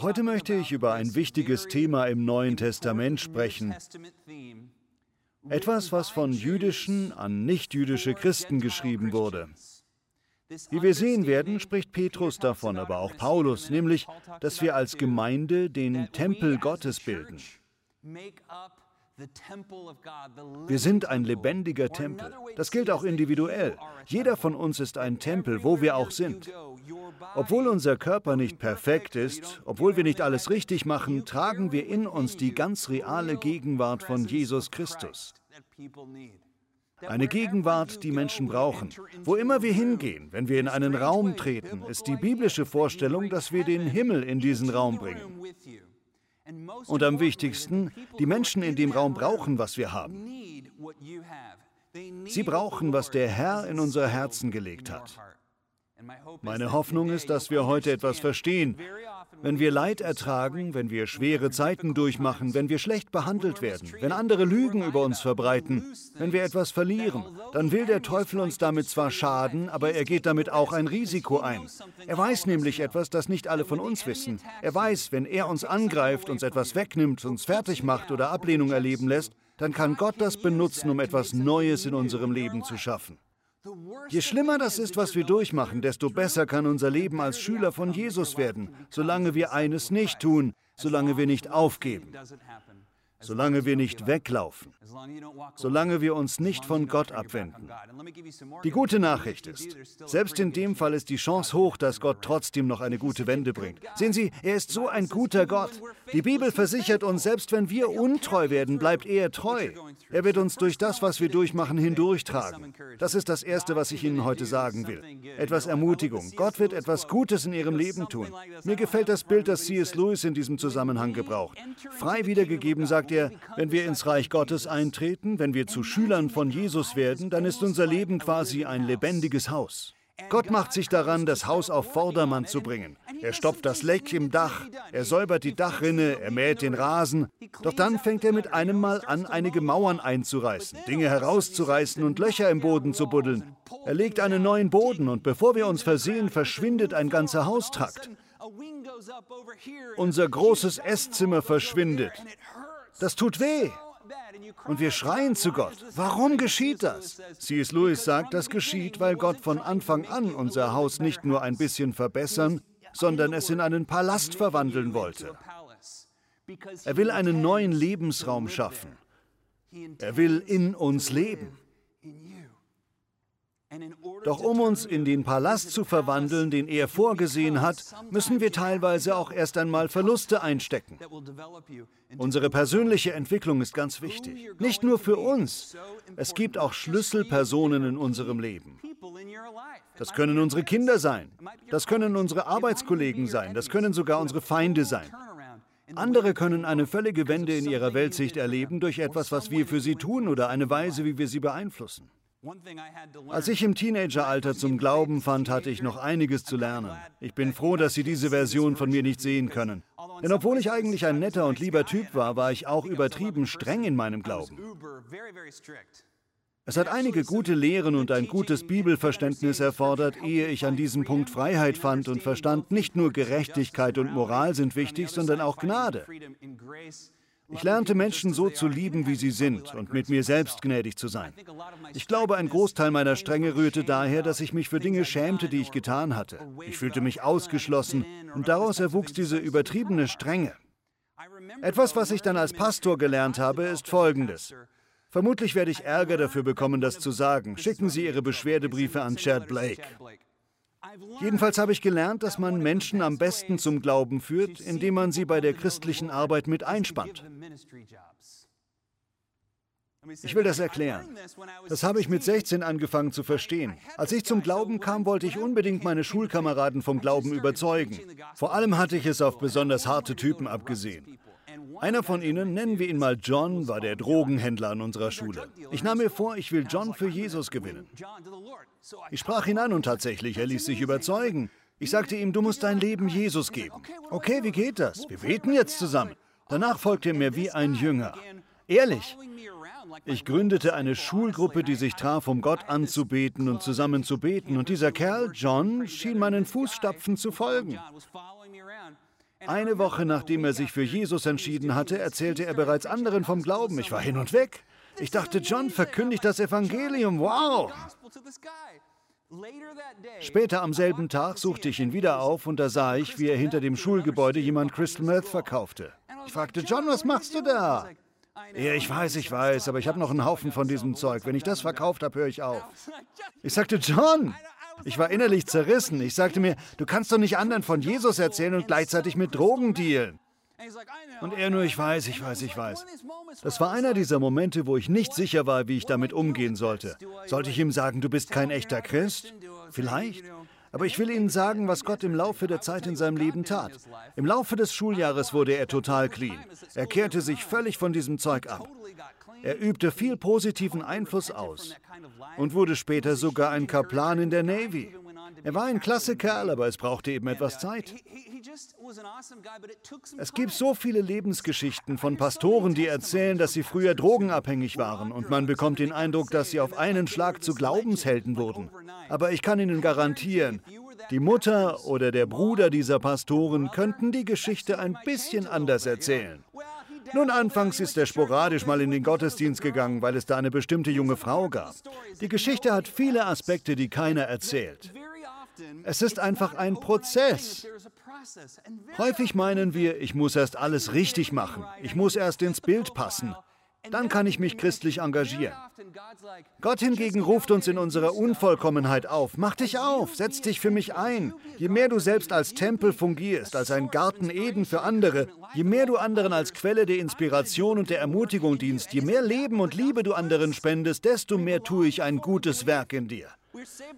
Heute möchte ich über ein wichtiges Thema im Neuen Testament sprechen. Etwas, was von jüdischen an nichtjüdische Christen geschrieben wurde. Wie wir sehen werden, spricht Petrus davon, aber auch Paulus, nämlich, dass wir als Gemeinde den Tempel Gottes bilden. Wir sind ein lebendiger Tempel. Das gilt auch individuell. Jeder von uns ist ein Tempel, wo wir auch sind. Obwohl unser Körper nicht perfekt ist, obwohl wir nicht alles richtig machen, tragen wir in uns die ganz reale Gegenwart von Jesus Christus. Eine Gegenwart, die Menschen brauchen. Wo immer wir hingehen, wenn wir in einen Raum treten, ist die biblische Vorstellung, dass wir den Himmel in diesen Raum bringen. Und am wichtigsten, die Menschen in dem Raum brauchen, was wir haben. Sie brauchen, was der Herr in unser Herzen gelegt hat. Meine Hoffnung ist, dass wir heute etwas verstehen. Wenn wir Leid ertragen, wenn wir schwere Zeiten durchmachen, wenn wir schlecht behandelt werden, wenn andere Lügen über uns verbreiten, wenn wir etwas verlieren, dann will der Teufel uns damit zwar schaden, aber er geht damit auch ein Risiko ein. Er weiß nämlich etwas, das nicht alle von uns wissen. Er weiß, wenn er uns angreift, uns etwas wegnimmt, uns fertig macht oder Ablehnung erleben lässt, dann kann Gott das benutzen, um etwas Neues in unserem Leben zu schaffen. Je schlimmer das ist, was wir durchmachen, desto besser kann unser Leben als Schüler von Jesus werden, solange wir eines nicht tun, solange wir nicht aufgeben solange wir nicht weglaufen, solange wir uns nicht von Gott abwenden. Die gute Nachricht ist, selbst in dem Fall ist die Chance hoch, dass Gott trotzdem noch eine gute Wende bringt. Sehen Sie, er ist so ein guter Gott. Die Bibel versichert uns, selbst wenn wir untreu werden, bleibt er treu. Er wird uns durch das, was wir durchmachen, hindurchtragen. Das ist das Erste, was ich Ihnen heute sagen will. Etwas Ermutigung. Gott wird etwas Gutes in Ihrem Leben tun. Mir gefällt das Bild, das C.S. Lewis in diesem Zusammenhang gebraucht. Frei wiedergegeben sagt er, wenn wir ins Reich Gottes eintreten, wenn wir zu Schülern von Jesus werden, dann ist unser Leben quasi ein lebendiges Haus. Gott macht sich daran, das Haus auf Vordermann zu bringen. Er stopft das Leck im Dach, er säubert die Dachrinne, er mäht den Rasen. Doch dann fängt er mit einem Mal an, einige Mauern einzureißen, Dinge herauszureißen und Löcher im Boden zu buddeln. Er legt einen neuen Boden und bevor wir uns versehen, verschwindet ein ganzer Haustrakt. Unser großes Esszimmer verschwindet. Das tut weh. Und wir schreien zu Gott. Warum geschieht das? C.S. Lewis sagt, das geschieht, weil Gott von Anfang an unser Haus nicht nur ein bisschen verbessern, sondern es in einen Palast verwandeln wollte. Er will einen neuen Lebensraum schaffen. Er will in uns leben. Doch um uns in den Palast zu verwandeln, den er vorgesehen hat, müssen wir teilweise auch erst einmal Verluste einstecken. Unsere persönliche Entwicklung ist ganz wichtig. Nicht nur für uns. Es gibt auch Schlüsselpersonen in unserem Leben. Das können unsere Kinder sein. Das können unsere Arbeitskollegen sein. Das können sogar unsere Feinde sein. Andere können eine völlige Wende in ihrer Weltsicht erleben durch etwas, was wir für sie tun oder eine Weise, wie wir sie beeinflussen. Als ich im Teenageralter zum Glauben fand, hatte ich noch einiges zu lernen. Ich bin froh, dass Sie diese Version von mir nicht sehen können. Denn obwohl ich eigentlich ein netter und lieber Typ war, war ich auch übertrieben streng in meinem Glauben. Es hat einige gute Lehren und ein gutes Bibelverständnis erfordert, ehe ich an diesem Punkt Freiheit fand und verstand, nicht nur Gerechtigkeit und Moral sind wichtig, sondern auch Gnade. Ich lernte Menschen so zu lieben, wie sie sind und mit mir selbst gnädig zu sein. Ich glaube, ein Großteil meiner Strenge rührte daher, dass ich mich für Dinge schämte, die ich getan hatte. Ich fühlte mich ausgeschlossen und daraus erwuchs diese übertriebene Strenge. Etwas, was ich dann als Pastor gelernt habe, ist Folgendes. Vermutlich werde ich Ärger dafür bekommen, das zu sagen. Schicken Sie Ihre Beschwerdebriefe an Chad Blake. Jedenfalls habe ich gelernt, dass man Menschen am besten zum Glauben führt, indem man sie bei der christlichen Arbeit mit einspannt. Ich will das erklären. Das habe ich mit 16 angefangen zu verstehen. Als ich zum Glauben kam, wollte ich unbedingt meine Schulkameraden vom Glauben überzeugen. Vor allem hatte ich es auf besonders harte Typen abgesehen. Einer von ihnen, nennen wir ihn mal John, war der Drogenhändler an unserer Schule. Ich nahm mir vor, ich will John für Jesus gewinnen. Ich sprach ihn an und tatsächlich, er ließ sich überzeugen. Ich sagte ihm, du musst dein Leben Jesus geben. Okay, wie geht das? Wir beten jetzt zusammen. Danach folgte er mir wie ein Jünger. Ehrlich. Ich gründete eine Schulgruppe, die sich traf, um Gott anzubeten und zusammen zu beten. Und dieser Kerl, John, schien meinen Fußstapfen zu folgen. Eine Woche nachdem er sich für Jesus entschieden hatte, erzählte er bereits anderen vom Glauben. Ich war hin und weg. Ich dachte, John verkündigt das Evangelium. Wow! Später am selben Tag suchte ich ihn wieder auf und da sah ich, wie er hinter dem Schulgebäude jemand Crystal Meth verkaufte. Ich fragte, John, was machst du da? Ja, ich weiß, ich weiß, aber ich habe noch einen Haufen von diesem Zeug. Wenn ich das verkauft habe, höre ich auf. Ich sagte, John, ich war innerlich zerrissen. Ich sagte mir, du kannst doch nicht anderen von Jesus erzählen und gleichzeitig mit Drogen dealen. Und er nur, ich weiß, ich weiß, ich weiß. Das war einer dieser Momente, wo ich nicht sicher war, wie ich damit umgehen sollte. Sollte ich ihm sagen, du bist kein echter Christ? Vielleicht. Aber ich will Ihnen sagen, was Gott im Laufe der Zeit in seinem Leben tat. Im Laufe des Schuljahres wurde er total clean. Er kehrte sich völlig von diesem Zeug ab. Er übte viel positiven Einfluss aus und wurde später sogar ein Kaplan in der Navy. Er war ein klasse Kerl, aber es brauchte eben etwas Zeit. Es gibt so viele Lebensgeschichten von Pastoren, die erzählen, dass sie früher drogenabhängig waren und man bekommt den Eindruck, dass sie auf einen Schlag zu Glaubenshelden wurden. Aber ich kann Ihnen garantieren, die Mutter oder der Bruder dieser Pastoren könnten die Geschichte ein bisschen anders erzählen. Nun, anfangs ist er sporadisch mal in den Gottesdienst gegangen, weil es da eine bestimmte junge Frau gab. Die Geschichte hat viele Aspekte, die keiner erzählt. Es ist einfach ein Prozess. Häufig meinen wir, ich muss erst alles richtig machen, ich muss erst ins Bild passen. Dann kann ich mich christlich engagieren. Gott hingegen ruft uns in unserer Unvollkommenheit auf. Mach dich auf, setz dich für mich ein. Je mehr du selbst als Tempel fungierst, als ein Garten Eden für andere, je mehr du anderen als Quelle der Inspiration und der Ermutigung dienst, je mehr Leben und Liebe du anderen spendest, desto mehr tue ich ein gutes Werk in dir.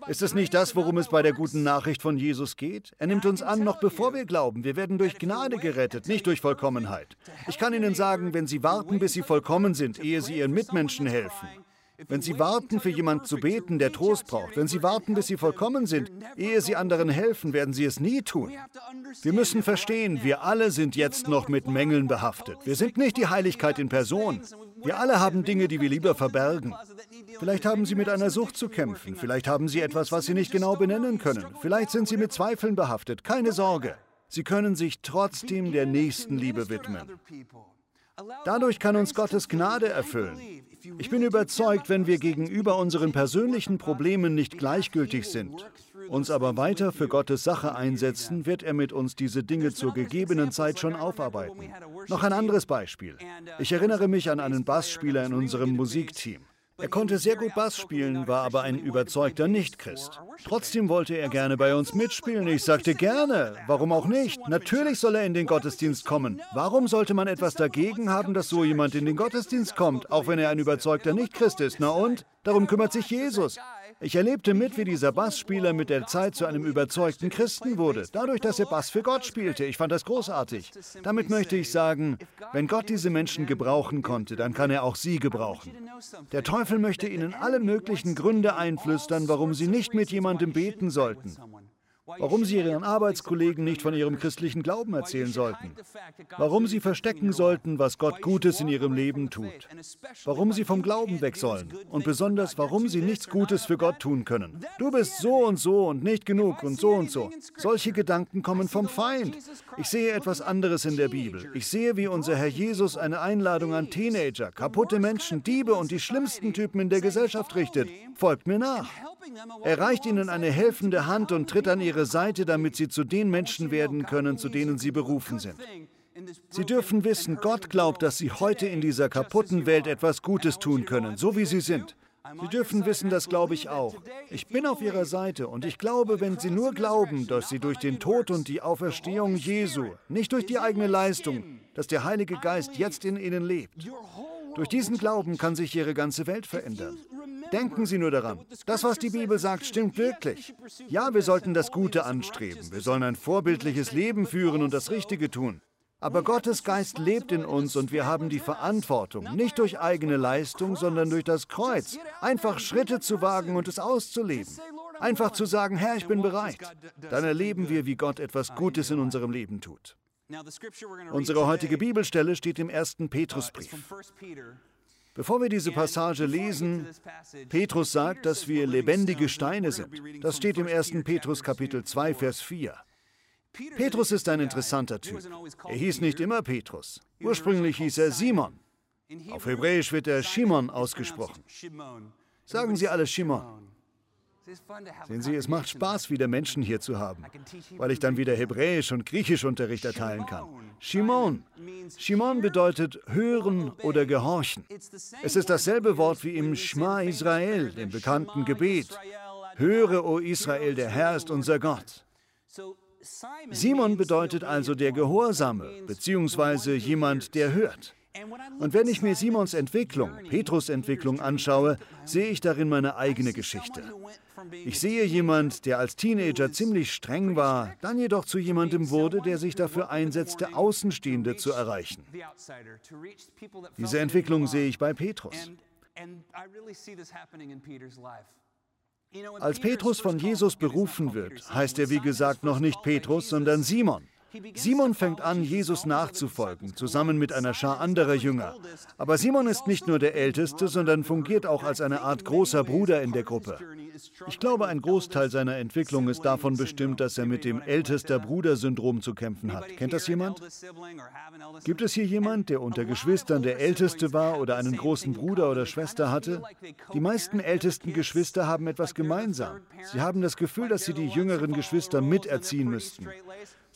Ist es nicht das, worum es bei der guten Nachricht von Jesus geht? Er nimmt uns an, noch bevor wir glauben. Wir werden durch Gnade gerettet, nicht durch Vollkommenheit. Ich kann Ihnen sagen, wenn Sie warten, bis Sie vollkommen sind, ehe Sie Ihren Mitmenschen helfen, wenn Sie warten, für jemanden zu beten, der Trost braucht, wenn Sie warten, bis Sie vollkommen sind, ehe Sie anderen helfen, werden Sie es nie tun. Wir müssen verstehen, wir alle sind jetzt noch mit Mängeln behaftet. Wir sind nicht die Heiligkeit in Person. Wir alle haben Dinge, die wir lieber verbergen. Vielleicht haben Sie mit einer Sucht zu kämpfen. Vielleicht haben Sie etwas, was Sie nicht genau benennen können. Vielleicht sind Sie mit Zweifeln behaftet. Keine Sorge. Sie können sich trotzdem der Nächstenliebe widmen. Dadurch kann uns Gottes Gnade erfüllen. Ich bin überzeugt, wenn wir gegenüber unseren persönlichen Problemen nicht gleichgültig sind, uns aber weiter für Gottes Sache einsetzen, wird er mit uns diese Dinge zur gegebenen Zeit schon aufarbeiten. Noch ein anderes Beispiel. Ich erinnere mich an einen Bassspieler in unserem Musikteam. Er konnte sehr gut Bass spielen, war aber ein überzeugter Nichtchrist. Trotzdem wollte er gerne bei uns mitspielen. Ich sagte gerne. Warum auch nicht? Natürlich soll er in den Gottesdienst kommen. Warum sollte man etwas dagegen haben, dass so jemand in den Gottesdienst kommt, auch wenn er ein überzeugter Nichtchrist ist? Na und? Darum kümmert sich Jesus. Ich erlebte mit, wie dieser Bassspieler mit der Zeit zu einem überzeugten Christen wurde, dadurch, dass er Bass für Gott spielte. Ich fand das großartig. Damit möchte ich sagen, wenn Gott diese Menschen gebrauchen konnte, dann kann er auch sie gebrauchen. Der Teufel möchte ihnen alle möglichen Gründe einflüstern, warum sie nicht mit jemandem beten sollten warum sie ihren Arbeitskollegen nicht von ihrem christlichen Glauben erzählen sollten, warum sie verstecken sollten, was Gott Gutes in ihrem Leben tut, warum sie vom Glauben weg sollen und besonders, warum sie nichts Gutes für Gott tun können. Du bist so und so und nicht genug und so und so. Solche Gedanken kommen vom Feind. Ich sehe etwas anderes in der Bibel. Ich sehe, wie unser Herr Jesus eine Einladung an Teenager, kaputte Menschen, Diebe und die schlimmsten Typen in der Gesellschaft richtet. Folgt mir nach. Er reicht ihnen eine helfende Hand und tritt an ihre Seite, damit sie zu den Menschen werden können, zu denen sie berufen sind. Sie dürfen wissen, Gott glaubt, dass sie heute in dieser kaputten Welt etwas Gutes tun können, so wie sie sind. Sie dürfen wissen, das glaube ich auch. Ich bin auf Ihrer Seite und ich glaube, wenn Sie nur glauben, dass Sie durch den Tod und die Auferstehung Jesu, nicht durch die eigene Leistung, dass der Heilige Geist jetzt in Ihnen lebt, durch diesen Glauben kann sich Ihre ganze Welt verändern. Denken Sie nur daran, das, was die Bibel sagt, stimmt wirklich. Ja, wir sollten das Gute anstreben, wir sollen ein vorbildliches Leben führen und das Richtige tun. Aber Gottes Geist lebt in uns und wir haben die Verantwortung, nicht durch eigene Leistung, sondern durch das Kreuz, einfach Schritte zu wagen und es auszuleben. Einfach zu sagen, Herr, ich bin bereit. Dann erleben wir, wie Gott etwas Gutes in unserem Leben tut. Unsere heutige Bibelstelle steht im ersten Petrusbrief. Bevor wir diese Passage lesen, Petrus sagt, dass wir lebendige Steine sind. Das steht im 1. Petrus Kapitel 2, Vers 4. Petrus ist ein interessanter Typ. Er hieß nicht immer Petrus. Ursprünglich hieß er Simon. Auf Hebräisch wird er Shimon ausgesprochen. Sagen Sie alle Shimon. Sehen Sie, es macht Spaß, wieder Menschen hier zu haben, weil ich dann wieder Hebräisch und Griechischunterricht erteilen kann. Shimon. Shimon bedeutet hören oder gehorchen. Es ist dasselbe Wort wie im Shema Israel, dem bekannten Gebet. Höre, o Israel, der Herr ist unser Gott. Simon bedeutet also der Gehorsame, beziehungsweise jemand, der hört. Und wenn ich mir Simons Entwicklung, Petrus Entwicklung anschaue, sehe ich darin meine eigene Geschichte. Ich sehe jemand, der als Teenager ziemlich streng war, dann jedoch zu jemandem wurde, der sich dafür einsetzte, Außenstehende zu erreichen. Diese Entwicklung sehe ich bei Petrus. Als Petrus von Jesus berufen wird, heißt er wie gesagt noch nicht Petrus, sondern Simon. Simon fängt an, Jesus nachzufolgen, zusammen mit einer Schar anderer Jünger. Aber Simon ist nicht nur der Älteste, sondern fungiert auch als eine Art großer Bruder in der Gruppe. Ich glaube, ein Großteil seiner Entwicklung ist davon bestimmt, dass er mit dem ältester Bruder-Syndrom zu kämpfen hat. Kennt das jemand? Gibt es hier jemand, der unter Geschwistern der Älteste war oder einen großen Bruder oder Schwester hatte? Die meisten ältesten Geschwister haben etwas gemeinsam. Sie haben das Gefühl, dass sie die jüngeren Geschwister miterziehen müssten.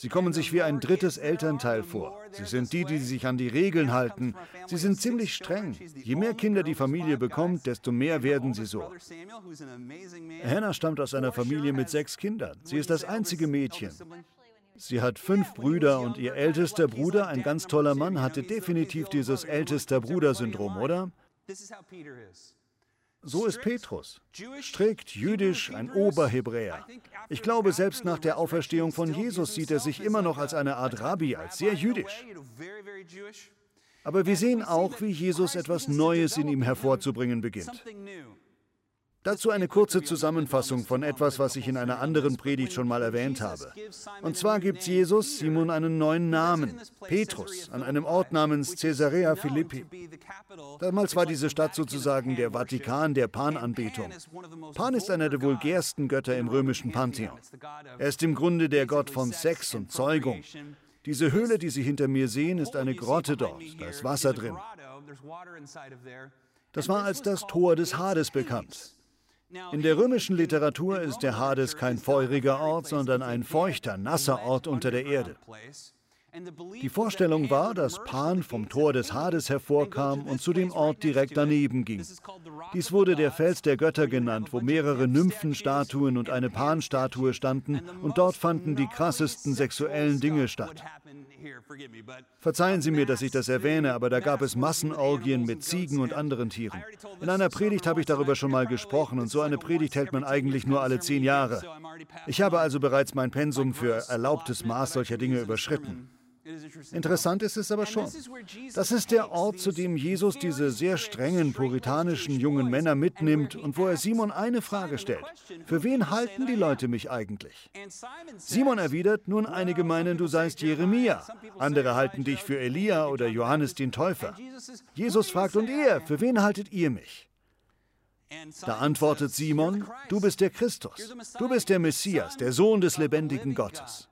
Sie kommen sich wie ein drittes Elternteil vor. Sie sind die, die sich an die Regeln halten. Sie sind ziemlich streng. Je mehr Kinder die Familie bekommt, desto mehr werden sie so. Hannah stammt aus einer Familie mit sechs Kindern. Sie ist das einzige Mädchen. Sie hat fünf Brüder und ihr ältester Bruder, ein ganz toller Mann, hatte definitiv dieses ältester Bruder-Syndrom, oder? So ist Petrus. Strikt, jüdisch, ein Oberhebräer. Ich glaube, selbst nach der Auferstehung von Jesus sieht er sich immer noch als eine Art Rabbi, als sehr jüdisch. Aber wir sehen auch, wie Jesus etwas Neues in ihm hervorzubringen beginnt. Dazu eine kurze Zusammenfassung von etwas, was ich in einer anderen Predigt schon mal erwähnt habe. Und zwar gibt Jesus Simon einen neuen Namen, Petrus, an einem Ort namens Caesarea Philippi. Damals war diese Stadt sozusagen der Vatikan der Pan-Anbetung. Pan ist einer der vulgärsten Götter im römischen Pantheon. Er ist im Grunde der Gott von Sex und Zeugung. Diese Höhle, die Sie hinter mir sehen, ist eine Grotte dort. Da ist Wasser drin. Das war als das Tor des Hades bekannt. In der römischen Literatur ist der Hades kein feuriger Ort, sondern ein feuchter, nasser Ort unter der Erde. Die Vorstellung war, dass Pan vom Tor des Hades hervorkam und zu dem Ort direkt daneben ging. Dies wurde der Fels der Götter genannt, wo mehrere Nymphenstatuen und eine Pan-Statue standen und dort fanden die krassesten sexuellen Dinge statt. Verzeihen Sie mir, dass ich das erwähne, aber da gab es Massenorgien mit Ziegen und anderen Tieren. In einer Predigt habe ich darüber schon mal gesprochen und so eine Predigt hält man eigentlich nur alle zehn Jahre. Ich habe also bereits mein Pensum für erlaubtes Maß solcher Dinge überschritten. Interessant ist es aber schon. Das ist der Ort, zu dem Jesus diese sehr strengen puritanischen jungen Männer mitnimmt und wo er Simon eine Frage stellt. Für wen halten die Leute mich eigentlich? Simon erwidert, nun einige meinen, du seist Jeremia, andere halten dich für Elia oder Johannes den Täufer. Jesus fragt, und ihr, für wen haltet ihr mich? Da antwortet Simon, du bist der Christus, du bist der Messias, der Sohn des lebendigen Gottes.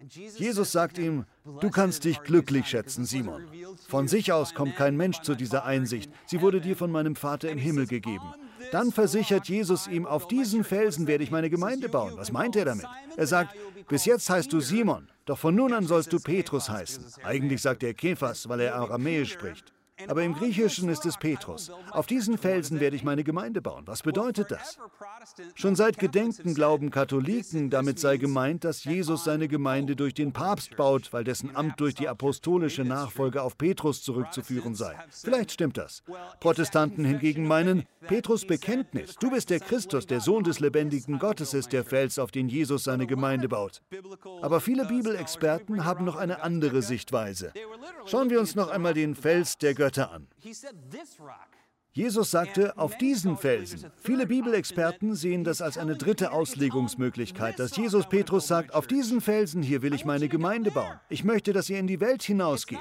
Jesus sagt ihm, du kannst dich glücklich schätzen, Simon. Von sich aus kommt kein Mensch zu dieser Einsicht. Sie wurde dir von meinem Vater im Himmel gegeben. Dann versichert Jesus ihm, auf diesen Felsen werde ich meine Gemeinde bauen. Was meint er damit? Er sagt, bis jetzt heißt du Simon, doch von nun an sollst du Petrus heißen. Eigentlich sagt er Kephas, weil er Aramäisch spricht. Aber im Griechischen ist es Petrus. Auf diesen Felsen werde ich meine Gemeinde bauen. Was bedeutet das? Schon seit Gedenken glauben Katholiken, damit sei gemeint, dass Jesus seine Gemeinde durch den Papst baut, weil dessen Amt durch die apostolische Nachfolge auf Petrus zurückzuführen sei. Vielleicht stimmt das. Protestanten hingegen meinen, Petrus Bekenntnis, du bist der Christus, der Sohn des lebendigen Gottes ist der Fels, auf den Jesus seine Gemeinde baut. Aber viele Bibelexperten haben noch eine andere Sichtweise. Schauen wir uns noch einmal den Fels der Götter an. Jesus sagte, auf diesen Felsen. Viele Bibelexperten sehen das als eine dritte Auslegungsmöglichkeit, dass Jesus Petrus sagt, auf diesen Felsen hier will ich meine Gemeinde bauen. Ich möchte, dass ihr in die Welt hinausgeht.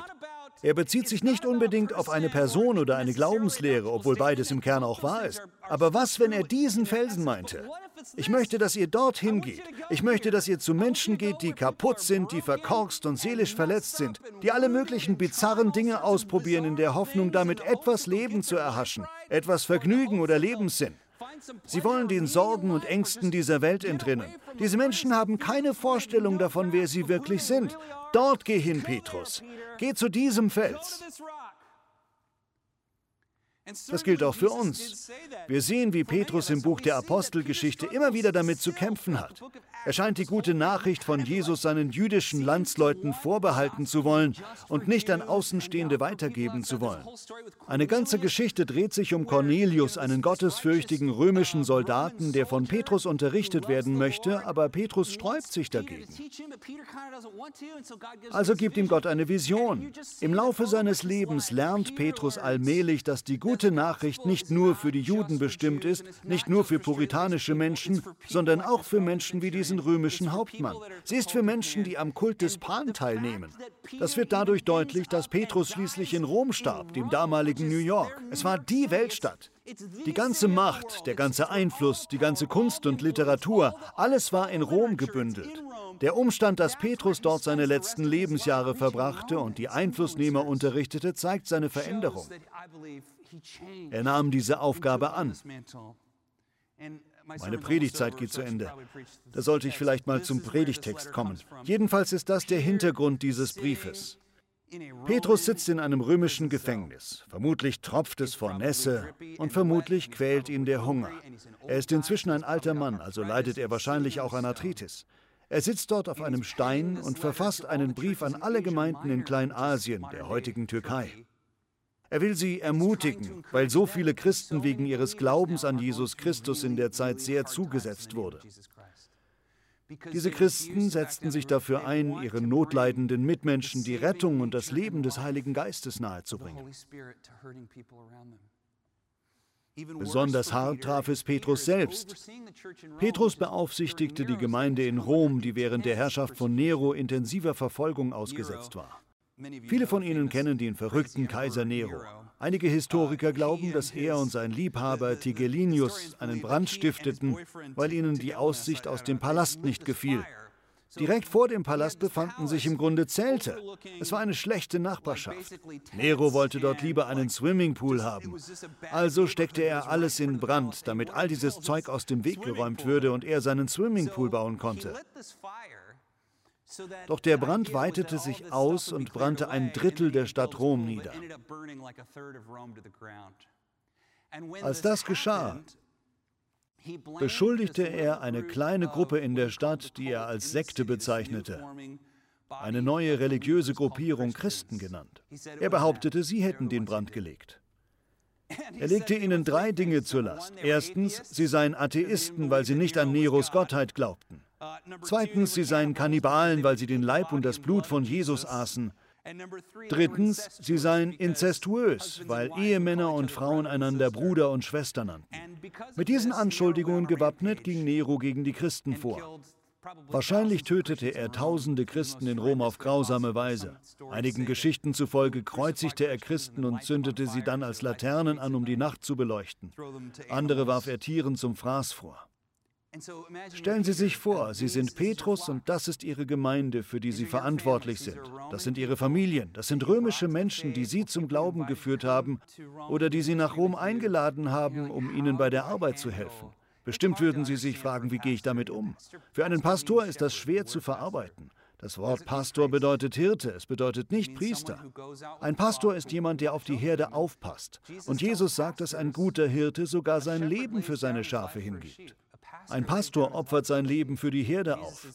Er bezieht sich nicht unbedingt auf eine Person oder eine Glaubenslehre, obwohl beides im Kern auch wahr ist. Aber was, wenn er diesen Felsen meinte? Ich möchte, dass ihr dorthin geht. Ich möchte, dass ihr zu Menschen geht, die kaputt sind, die verkorkst und seelisch verletzt sind, die alle möglichen bizarren Dinge ausprobieren in der Hoffnung, damit etwas Leben zu erhaschen, etwas Vergnügen oder Lebenssinn. Sie wollen den Sorgen und Ängsten dieser Welt entrinnen. Diese Menschen haben keine Vorstellung davon, wer sie wirklich sind. Dort geh hin, Petrus. Geh zu diesem Fels. Das gilt auch für uns. Wir sehen, wie Petrus im Buch der Apostelgeschichte immer wieder damit zu kämpfen hat. Er scheint die gute Nachricht von Jesus seinen jüdischen Landsleuten vorbehalten zu wollen und nicht an Außenstehende weitergeben zu wollen. Eine ganze Geschichte dreht sich um Cornelius, einen gottesfürchtigen römischen Soldaten, der von Petrus unterrichtet werden möchte, aber Petrus sträubt sich dagegen. Also gibt ihm Gott eine Vision. Im Laufe seines Lebens lernt Petrus allmählich, dass die gute gute Nachricht nicht nur für die Juden bestimmt ist, nicht nur für puritanische Menschen, sondern auch für Menschen wie diesen römischen Hauptmann. Sie ist für Menschen, die am Kult des Pan teilnehmen. Das wird dadurch deutlich, dass Petrus schließlich in Rom starb, dem damaligen New York. Es war die Weltstadt. Die ganze Macht, der ganze Einfluss, die ganze Kunst und Literatur, alles war in Rom gebündelt. Der Umstand, dass Petrus dort seine letzten Lebensjahre verbrachte und die Einflussnehmer unterrichtete, zeigt seine Veränderung. Er nahm diese Aufgabe an. Meine Predigtzeit geht zu Ende. Da sollte ich vielleicht mal zum Predigtext kommen. Jedenfalls ist das der Hintergrund dieses Briefes. Petrus sitzt in einem römischen Gefängnis. Vermutlich tropft es vor Nässe und vermutlich quält ihn der Hunger. Er ist inzwischen ein alter Mann, also leidet er wahrscheinlich auch an Arthritis. Er sitzt dort auf einem Stein und verfasst einen Brief an alle Gemeinden in Kleinasien, der heutigen Türkei. Er will sie ermutigen, weil so viele Christen wegen ihres Glaubens an Jesus Christus in der Zeit sehr zugesetzt wurde. Diese Christen setzten sich dafür ein, ihren notleidenden Mitmenschen die Rettung und das Leben des Heiligen Geistes nahezubringen. Besonders hart traf es Petrus selbst. Petrus beaufsichtigte die Gemeinde in Rom, die während der Herrschaft von Nero intensiver Verfolgung ausgesetzt war. Viele von Ihnen kennen den verrückten Kaiser Nero. Einige Historiker glauben, dass er und sein Liebhaber Tigellinus einen Brand stifteten, weil ihnen die Aussicht aus dem Palast nicht gefiel. Direkt vor dem Palast befanden sich im Grunde Zelte. Es war eine schlechte Nachbarschaft. Nero wollte dort lieber einen Swimmingpool haben. Also steckte er alles in Brand, damit all dieses Zeug aus dem Weg geräumt würde und er seinen Swimmingpool bauen konnte. Doch der Brand weitete sich aus und brannte ein Drittel der Stadt Rom nieder. Als das geschah, beschuldigte er eine kleine Gruppe in der Stadt, die er als Sekte bezeichnete, eine neue religiöse Gruppierung Christen genannt. Er behauptete, sie hätten den Brand gelegt. Er legte ihnen drei Dinge zur Last. Erstens, sie seien Atheisten, weil sie nicht an Neros Gottheit glaubten. Zweitens, sie seien Kannibalen, weil sie den Leib und das Blut von Jesus aßen. Drittens, sie seien inzestuös, weil Ehemänner und Frauen einander Bruder und Schwester nannten. Mit diesen Anschuldigungen gewappnet ging Nero gegen die Christen vor. Wahrscheinlich tötete er tausende Christen in Rom auf grausame Weise. Einigen Geschichten zufolge kreuzigte er Christen und zündete sie dann als Laternen an, um die Nacht zu beleuchten. Andere warf er Tieren zum Fraß vor. Stellen Sie sich vor, Sie sind Petrus und das ist Ihre Gemeinde, für die Sie verantwortlich sind. Das sind Ihre Familien, das sind römische Menschen, die Sie zum Glauben geführt haben oder die Sie nach Rom eingeladen haben, um Ihnen bei der Arbeit zu helfen. Bestimmt würden Sie sich fragen, wie gehe ich damit um? Für einen Pastor ist das schwer zu verarbeiten. Das Wort Pastor bedeutet Hirte, es bedeutet nicht Priester. Ein Pastor ist jemand, der auf die Herde aufpasst. Und Jesus sagt, dass ein guter Hirte sogar sein Leben für seine Schafe hingibt. Ein Pastor opfert sein Leben für die Herde auf.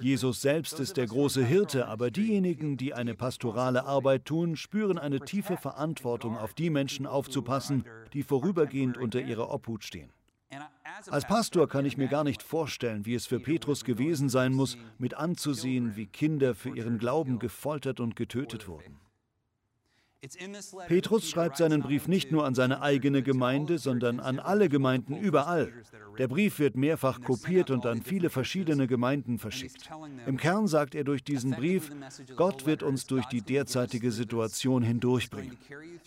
Jesus selbst ist der große Hirte, aber diejenigen, die eine pastorale Arbeit tun, spüren eine tiefe Verantwortung, auf die Menschen aufzupassen, die vorübergehend unter ihrer Obhut stehen. Als Pastor kann ich mir gar nicht vorstellen, wie es für Petrus gewesen sein muss, mit anzusehen, wie Kinder für ihren Glauben gefoltert und getötet wurden. Petrus schreibt seinen Brief nicht nur an seine eigene Gemeinde, sondern an alle Gemeinden überall. Der Brief wird mehrfach kopiert und an viele verschiedene Gemeinden verschickt. Im Kern sagt er durch diesen Brief, Gott wird uns durch die derzeitige Situation hindurchbringen.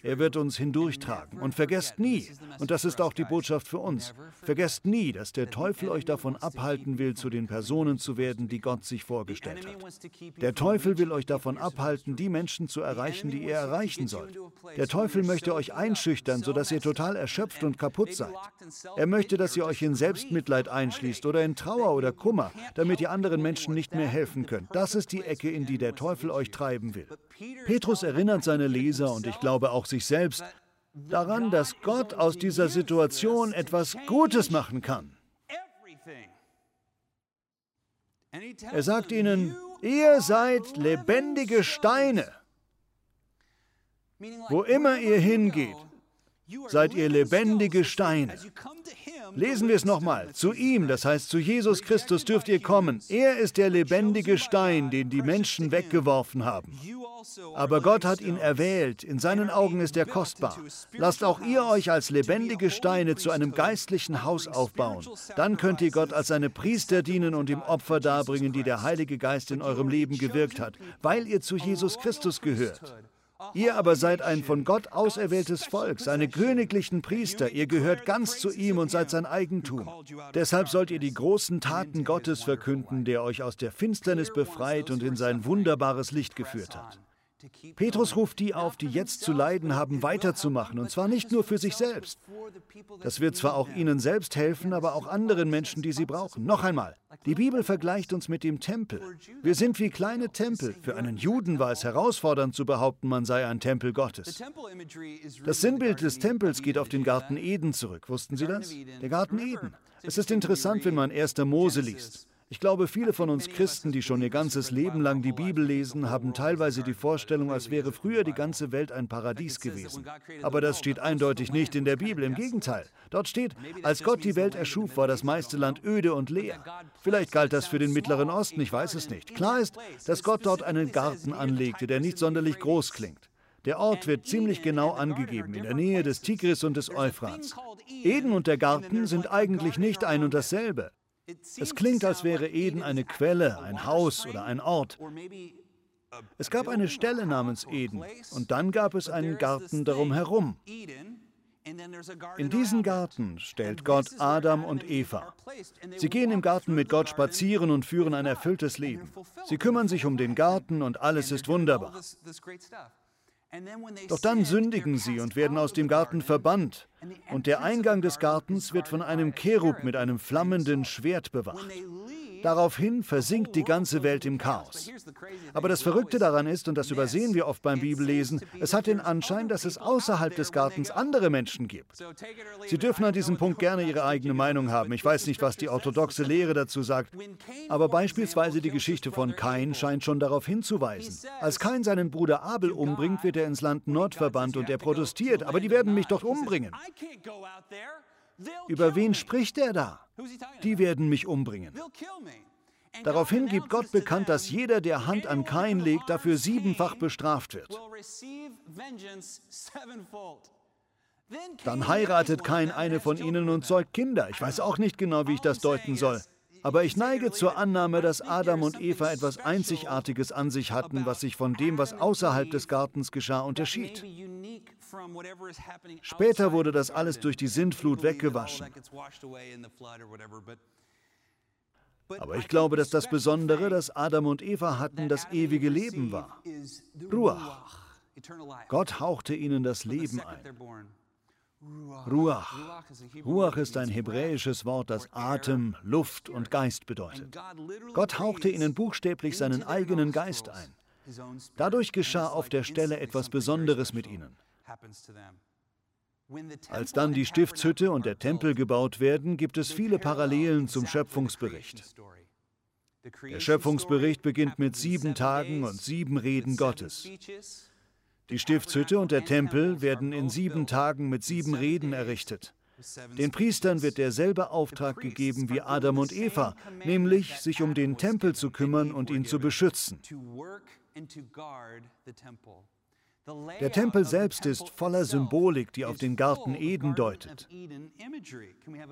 Er wird uns hindurchtragen. Und vergesst nie, und das ist auch die Botschaft für uns, vergesst nie, dass der Teufel euch davon abhalten will, zu den Personen zu werden, die Gott sich vorgestellt hat. Der Teufel will euch davon abhalten, die Menschen zu erreichen, die ihr erreichen sollt. Der Teufel möchte euch einschüchtern, sodass ihr total erschöpft und kaputt seid. Er möchte, dass ihr euch in Selbstmitleid einschließt oder in Trauer oder Kummer, damit ihr anderen Menschen nicht mehr helfen könnt. Das ist die Ecke, in die der Teufel euch treiben will. Petrus erinnert seine Leser und ich glaube auch sich selbst daran, dass Gott aus dieser Situation etwas Gutes machen kann. Er sagt ihnen, ihr seid lebendige Steine. Wo immer ihr hingeht, seid ihr lebendige Steine. Lesen wir es nochmal. Zu ihm, das heißt zu Jesus Christus, dürft ihr kommen. Er ist der lebendige Stein, den die Menschen weggeworfen haben. Aber Gott hat ihn erwählt, in seinen Augen ist er kostbar. Lasst auch ihr euch als lebendige Steine zu einem geistlichen Haus aufbauen. Dann könnt ihr Gott als seine Priester dienen und ihm Opfer darbringen, die der Heilige Geist in eurem Leben gewirkt hat, weil ihr zu Jesus Christus gehört. Ihr aber seid ein von Gott auserwähltes Volk, seine königlichen Priester. Ihr gehört ganz zu ihm und seid sein Eigentum. Deshalb sollt ihr die großen Taten Gottes verkünden, der euch aus der Finsternis befreit und in sein wunderbares Licht geführt hat. Petrus ruft die auf, die jetzt zu leiden haben, weiterzumachen, und zwar nicht nur für sich selbst. Das wird zwar auch ihnen selbst helfen, aber auch anderen Menschen, die sie brauchen. Noch einmal, die Bibel vergleicht uns mit dem Tempel. Wir sind wie kleine Tempel. Für einen Juden war es herausfordernd zu behaupten, man sei ein Tempel Gottes. Das Sinnbild des Tempels geht auf den Garten Eden zurück. Wussten Sie das? Der Garten Eden. Es ist interessant, wenn man 1. Mose liest. Ich glaube, viele von uns Christen, die schon ihr ganzes Leben lang die Bibel lesen, haben teilweise die Vorstellung, als wäre früher die ganze Welt ein Paradies gewesen. Aber das steht eindeutig nicht in der Bibel. Im Gegenteil. Dort steht, als Gott die Welt erschuf, war das meiste Land öde und leer. Vielleicht galt das für den Mittleren Osten, ich weiß es nicht. Klar ist, dass Gott dort einen Garten anlegte, der nicht sonderlich groß klingt. Der Ort wird ziemlich genau angegeben, in der Nähe des Tigris und des Euphrats. Eden und der Garten sind eigentlich nicht ein und dasselbe. Es klingt, als wäre Eden eine Quelle, ein Haus oder ein Ort. Es gab eine Stelle namens Eden und dann gab es einen Garten darum herum. In diesen Garten stellt Gott Adam und Eva. Sie gehen im Garten mit Gott spazieren und führen ein erfülltes Leben. Sie kümmern sich um den Garten und alles ist wunderbar. Doch dann sündigen sie und werden aus dem Garten verbannt. Und der Eingang des Gartens wird von einem Cherub mit einem flammenden Schwert bewacht. Daraufhin versinkt die ganze Welt im Chaos. Aber das Verrückte daran ist, und das übersehen wir oft beim Bibellesen, es hat den Anschein, dass es außerhalb des Gartens andere Menschen gibt. Sie dürfen an diesem Punkt gerne ihre eigene Meinung haben. Ich weiß nicht, was die orthodoxe Lehre dazu sagt, aber beispielsweise die Geschichte von Kain scheint schon darauf hinzuweisen. Als Kain seinen Bruder Abel umbringt, wird er ins Land Nord verbannt und er protestiert, aber die werden mich doch umbringen. Über wen spricht er da? Die werden mich umbringen. Daraufhin gibt Gott bekannt, dass jeder, der Hand an Kain legt, dafür siebenfach bestraft wird. Dann heiratet Kain eine von ihnen und zeugt Kinder. Ich weiß auch nicht genau, wie ich das deuten soll. Aber ich neige zur Annahme, dass Adam und Eva etwas Einzigartiges an sich hatten, was sich von dem, was außerhalb des Gartens geschah, unterschied. Später wurde das alles durch die Sintflut weggewaschen. Aber ich glaube, dass das Besondere, das Adam und Eva hatten, das ewige Leben war. Ruach. Gott hauchte ihnen das Leben ein. Ruach. Ruach ist ein hebräisches Wort, das Atem, Luft und Geist bedeutet. Gott hauchte ihnen buchstäblich seinen eigenen Geist ein. Dadurch geschah auf der Stelle etwas Besonderes mit ihnen. Als dann die Stiftshütte und der Tempel gebaut werden, gibt es viele Parallelen zum Schöpfungsbericht. Der Schöpfungsbericht beginnt mit sieben Tagen und sieben Reden Gottes. Die Stiftshütte und der Tempel werden in sieben Tagen mit sieben Reden errichtet. Den Priestern wird derselbe Auftrag gegeben wie Adam und Eva, nämlich sich um den Tempel zu kümmern und ihn zu beschützen. Der Tempel selbst ist voller Symbolik, die auf den Garten Eden deutet.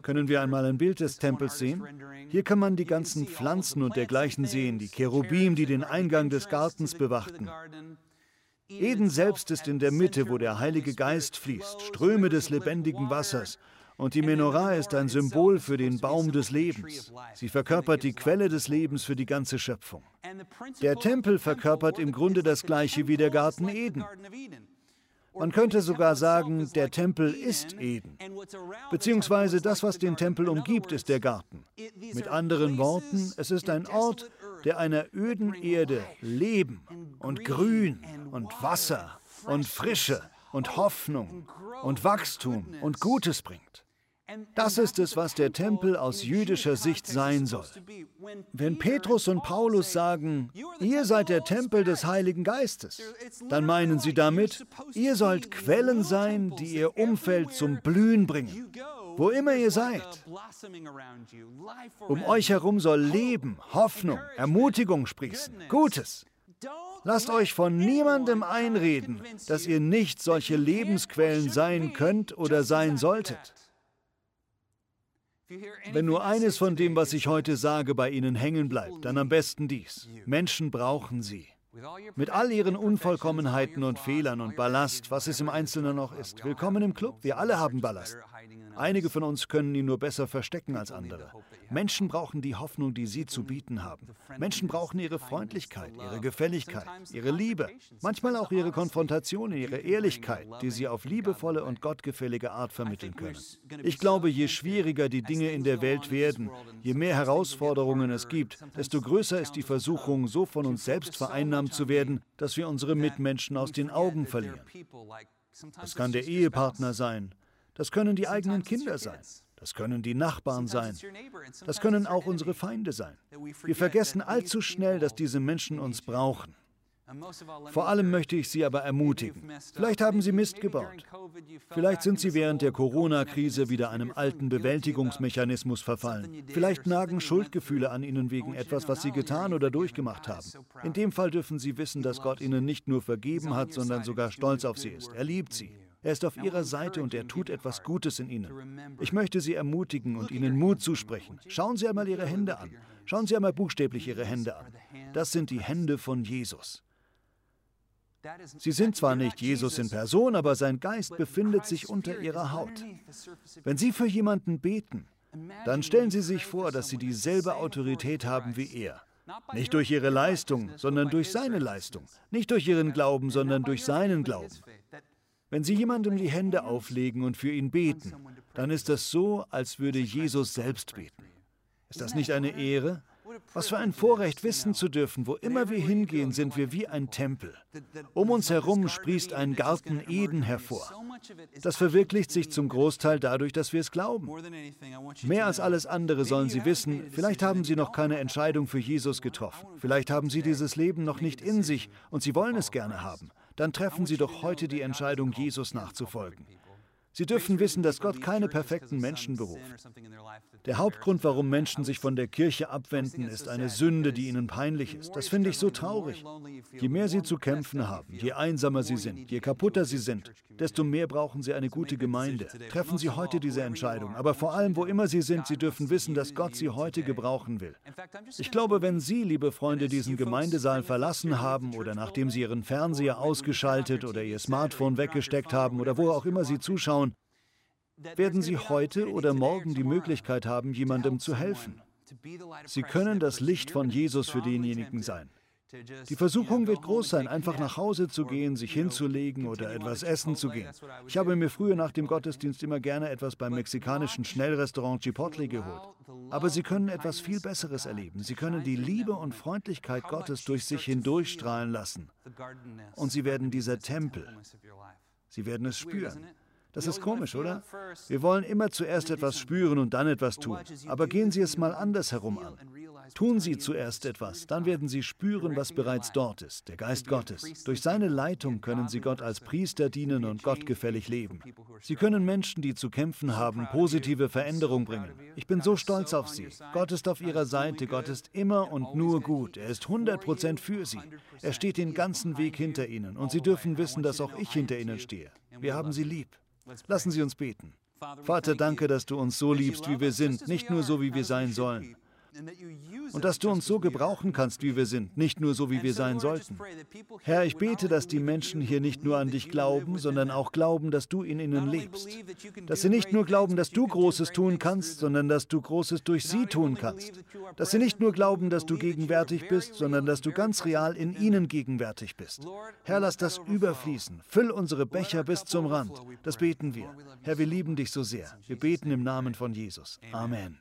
Können wir einmal ein Bild des Tempels sehen? Hier kann man die ganzen Pflanzen und dergleichen sehen, die Cherubim, die den Eingang des Gartens bewachten. Eden selbst ist in der Mitte, wo der Heilige Geist fließt, Ströme des lebendigen Wassers. Und die Menorah ist ein Symbol für den Baum des Lebens. Sie verkörpert die Quelle des Lebens für die ganze Schöpfung. Der Tempel verkörpert im Grunde das gleiche wie der Garten Eden. Man könnte sogar sagen, der Tempel ist Eden. Beziehungsweise das, was den Tempel umgibt, ist der Garten. Mit anderen Worten, es ist ein Ort, der einer öden Erde Leben und Grün und Wasser und Frische und Hoffnung und Wachstum und Gutes bringt. Das ist es, was der Tempel aus jüdischer Sicht sein soll. Wenn Petrus und Paulus sagen, ihr seid der Tempel des Heiligen Geistes, dann meinen sie damit, ihr sollt Quellen sein, die ihr Umfeld zum Blühen bringen, wo immer ihr seid. Um euch herum soll Leben, Hoffnung, Ermutigung sprießen, Gutes. Lasst euch von niemandem einreden, dass ihr nicht solche Lebensquellen sein könnt oder sein solltet. Wenn nur eines von dem, was ich heute sage, bei Ihnen hängen bleibt, dann am besten dies. Menschen brauchen Sie. Mit all ihren Unvollkommenheiten und Fehlern und Ballast, was es im Einzelnen noch ist. Willkommen im Club, wir alle haben Ballast. Einige von uns können ihn nur besser verstecken als andere. Menschen brauchen die Hoffnung, die sie zu bieten haben. Menschen brauchen ihre Freundlichkeit, ihre Gefälligkeit, ihre Liebe, manchmal auch ihre Konfrontation, ihre Ehrlichkeit, die sie auf liebevolle und gottgefällige Art vermitteln können. Ich glaube, je schwieriger die Dinge in der Welt werden, je mehr Herausforderungen es gibt, desto größer ist die Versuchung, so von uns selbst vereinnahmt zu werden, dass wir unsere Mitmenschen aus den Augen verlieren. Das kann der Ehepartner sein, das können die eigenen Kinder sein. Das können die Nachbarn sein. Das können auch unsere Feinde sein. Wir vergessen allzu schnell, dass diese Menschen uns brauchen. Vor allem möchte ich Sie aber ermutigen. Vielleicht haben Sie Mist gebaut. Vielleicht sind Sie während der Corona-Krise wieder einem alten Bewältigungsmechanismus verfallen. Vielleicht nagen Schuldgefühle an Ihnen wegen etwas, was Sie getan oder durchgemacht haben. In dem Fall dürfen Sie wissen, dass Gott Ihnen nicht nur vergeben hat, sondern sogar stolz auf Sie ist. Er liebt Sie. Er ist auf ihrer Seite und er tut etwas Gutes in ihnen. Ich möchte Sie ermutigen und Ihnen Mut zusprechen. Schauen Sie einmal Ihre Hände an. Schauen Sie einmal buchstäblich Ihre Hände an. Das sind die Hände von Jesus. Sie sind zwar nicht Jesus in Person, aber sein Geist befindet sich unter Ihrer Haut. Wenn Sie für jemanden beten, dann stellen Sie sich vor, dass Sie dieselbe Autorität haben wie er. Nicht durch Ihre Leistung, sondern durch seine Leistung. Nicht durch Ihren Glauben, sondern durch seinen Glauben. Wenn Sie jemandem die Hände auflegen und für ihn beten, dann ist das so, als würde Jesus selbst beten. Ist das nicht eine Ehre? Was für ein Vorrecht, wissen zu dürfen, wo immer wir hingehen, sind wir wie ein Tempel. Um uns herum sprießt ein Garten Eden hervor. Das verwirklicht sich zum Großteil dadurch, dass wir es glauben. Mehr als alles andere sollen Sie wissen, vielleicht haben Sie noch keine Entscheidung für Jesus getroffen. Vielleicht haben Sie dieses Leben noch nicht in sich und Sie wollen es gerne haben dann treffen Sie doch heute die Entscheidung, Jesus nachzufolgen. Sie dürfen wissen, dass Gott keine perfekten Menschen beruft. Der Hauptgrund, warum Menschen sich von der Kirche abwenden, ist eine Sünde, die ihnen peinlich ist. Das finde ich so traurig. Je mehr sie zu kämpfen haben, je einsamer sie sind, je kaputter sie sind, desto mehr brauchen sie eine gute Gemeinde. Treffen Sie heute diese Entscheidung. Aber vor allem, wo immer Sie sind, Sie dürfen wissen, dass Gott Sie heute gebrauchen will. Ich glaube, wenn Sie, liebe Freunde, diesen Gemeindesaal verlassen haben oder nachdem Sie Ihren Fernseher ausgeschaltet oder Ihr Smartphone weggesteckt haben oder wo auch immer Sie zuschauen, werden Sie heute oder morgen die Möglichkeit haben, jemandem zu helfen. Sie können das Licht von Jesus für denjenigen sein. Die Versuchung wird groß sein, einfach nach Hause zu gehen, sich hinzulegen oder etwas essen zu gehen. Ich habe mir früher nach dem Gottesdienst immer gerne etwas beim mexikanischen Schnellrestaurant Chipotle geholt. Aber Sie können etwas viel Besseres erleben. Sie können die Liebe und Freundlichkeit Gottes durch sich hindurchstrahlen lassen. Und Sie werden dieser Tempel. Sie werden es spüren. Das ist komisch, oder? Wir wollen immer zuerst etwas spüren und dann etwas tun. Aber gehen Sie es mal andersherum an. Tun Sie zuerst etwas, dann werden Sie spüren, was bereits dort ist, der Geist Gottes. Durch seine Leitung können Sie Gott als Priester dienen und gottgefällig leben. Sie können Menschen, die zu kämpfen haben, positive Veränderung bringen. Ich bin so stolz auf Sie. Gott ist auf Ihrer Seite, Gott ist immer und nur gut. Er ist 100% für Sie. Er steht den ganzen Weg hinter Ihnen und Sie dürfen wissen, dass auch ich hinter Ihnen stehe. Wir haben Sie lieb. Lassen Sie uns beten. Vater, danke, dass du uns so liebst, wie wir sind, nicht nur so, wie wir sein sollen. Und dass du uns so gebrauchen kannst, wie wir sind, nicht nur so, wie wir sein sollten. Herr, ich bete, dass die Menschen hier nicht nur an dich glauben, sondern auch glauben, dass du in ihnen lebst. Dass sie nicht nur glauben, dass du Großes tun kannst, sondern dass du Großes durch sie tun kannst. Dass sie nicht nur glauben, dass du gegenwärtig bist, sondern dass du ganz real in ihnen gegenwärtig bist. Herr, lass das überfließen. Füll unsere Becher bis zum Rand. Das beten wir. Herr, wir lieben dich so sehr. Wir beten im Namen von Jesus. Amen.